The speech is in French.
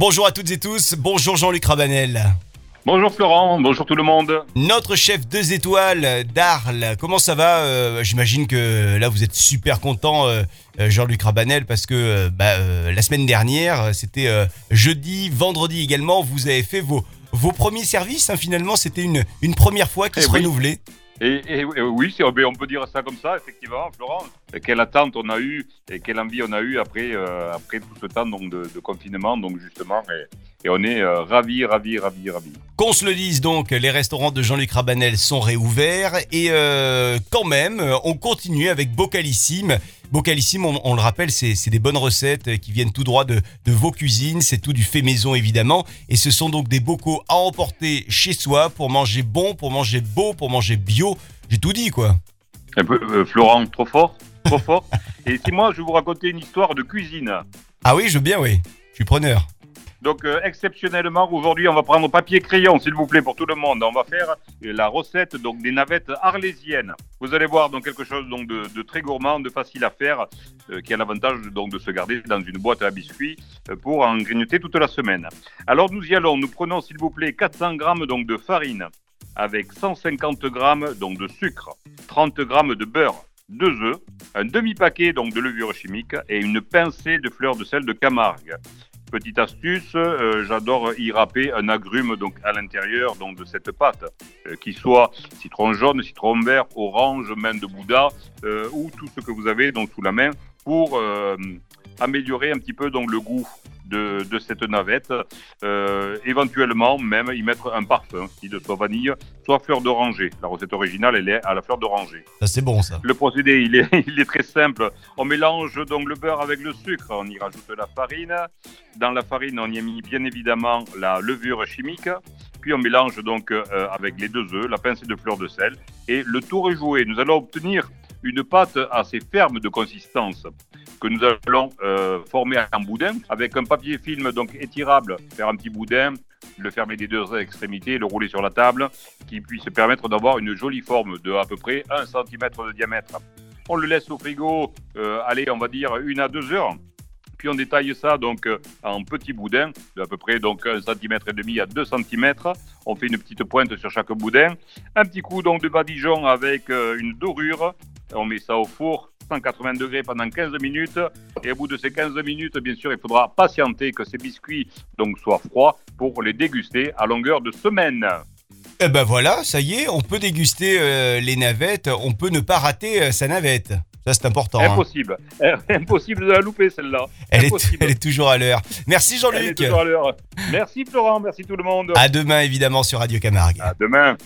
Bonjour à toutes et tous, bonjour Jean-Luc Rabanel. Bonjour Florent, bonjour tout le monde. Notre chef deux étoiles d'Arles, comment ça va Euh, J'imagine que là vous êtes super content euh, euh, Jean-Luc Rabanel parce que euh, bah, la semaine dernière, c'était jeudi, vendredi également, vous avez fait vos, vos premiers services. hein. finalement, c'était une, une première fois qui Eh se oui. renouvelait. Et, et- et oui, c'est- ben, on peut dire ça comme ça, effectivement, Florent. Quelle attente on a eu et quelle envie on a eu après, euh, après tout ce temps donc, de, de confinement, donc justement. Et, et on est euh, ravis, ravis, ravis, ravis. Qu'on se le dise donc, les restaurants de Jean-Luc Rabanel sont réouverts et euh, quand même, on continue avec Bocalissime. Bocalissime, on, on le rappelle, c'est des bonnes recettes qui viennent tout droit de, de vos cuisines, c'est tout du fait maison évidemment. Et ce sont donc des bocaux à emporter chez soi pour manger bon, pour manger beau, pour manger bio. J'ai tout dit quoi. Un peu, euh, Florent, trop fort, trop fort. Et si moi, je vais vous raconter une histoire de cuisine. Ah oui, je veux bien, oui. Je suis preneur. Donc, euh, exceptionnellement, aujourd'hui, on va prendre papier crayon, s'il vous plaît, pour tout le monde. On va faire euh, la recette donc des navettes arlésiennes. Vous allez voir donc quelque chose donc de, de très gourmand, de facile à faire, euh, qui a l'avantage donc de se garder dans une boîte à biscuits pour en grignoter toute la semaine. Alors, nous y allons. Nous prenons, s'il vous plaît, 400 grammes donc de farine avec 150 grammes donc de sucre, 30 grammes de beurre, deux œufs, un demi-paquet donc de levure chimique et une pincée de fleurs de sel de Camargue. Petite astuce, euh, j'adore y râper un agrume donc à l'intérieur donc de cette pâte, euh, qui soit citron jaune, citron vert, orange, main de Bouddha euh, ou tout ce que vous avez donc sous la main pour euh, améliorer un petit peu donc le goût de, de cette navette. Euh, éventuellement même y mettre un parfum, de soit vanille, soit fleur d'oranger. La recette originale elle est à la fleur d'oranger. Ça c'est bon ça. Le procédé, il est, il est très simple. On mélange donc le beurre avec le sucre. On y rajoute la farine. Dans la farine, on y a mis bien évidemment la levure chimique. Puis on mélange donc euh, avec les deux œufs, la pincée de fleur de sel. Et le tour est joué. Nous allons obtenir une pâte assez ferme de consistance que nous allons euh, former en boudin avec un papier film donc étirable, faire un petit boudin, le fermer des deux extrémités, le rouler sur la table, qui puisse permettre d'avoir une jolie forme de à peu près 1 cm de diamètre. On le laisse au frigo, euh, on va dire une à deux heures. Puis on détaille ça donc euh, en petits boudins, de à peu près donc 1 cm et demi à 2 cm. On fait une petite pointe sur chaque boudin. Un petit coup donc de badigeon avec euh, une dorure. On met ça au four 180 degrés pendant 15 minutes. Et au bout de ces 15 minutes, bien sûr, il faudra patienter que ces biscuits donc soient froids pour les déguster à longueur de semaine. Eh ben voilà, ça y est, on peut déguster euh, les navettes, on peut ne pas rater euh, sa navette. Ça c'est important. hein. Impossible. Impossible de la louper celle-là. Elle elle est toujours à l'heure. Merci Elle est Jean-Luc. toujours à l'heure. Merci Florent, merci tout le monde. À demain évidemment sur Radio Camargue. À demain.